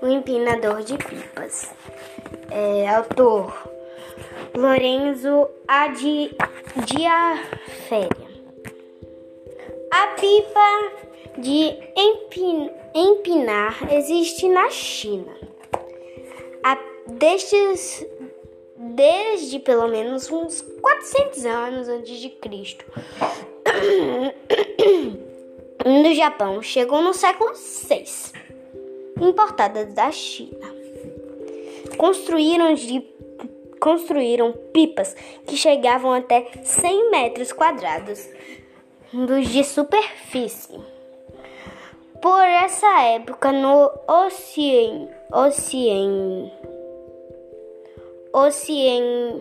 o empinador de pipas. É, autor Lorenzo Adi Diaféria. A pipa de empin, empinar existe na China. A, destes, desde pelo menos uns 400 anos antes de Cristo. No Japão, chegou no século 6 importadas da China. Construíram, de, construíram pipas que chegavam até 100 metros quadrados de superfície. Por essa época, no Ocean, Ocean, Ocean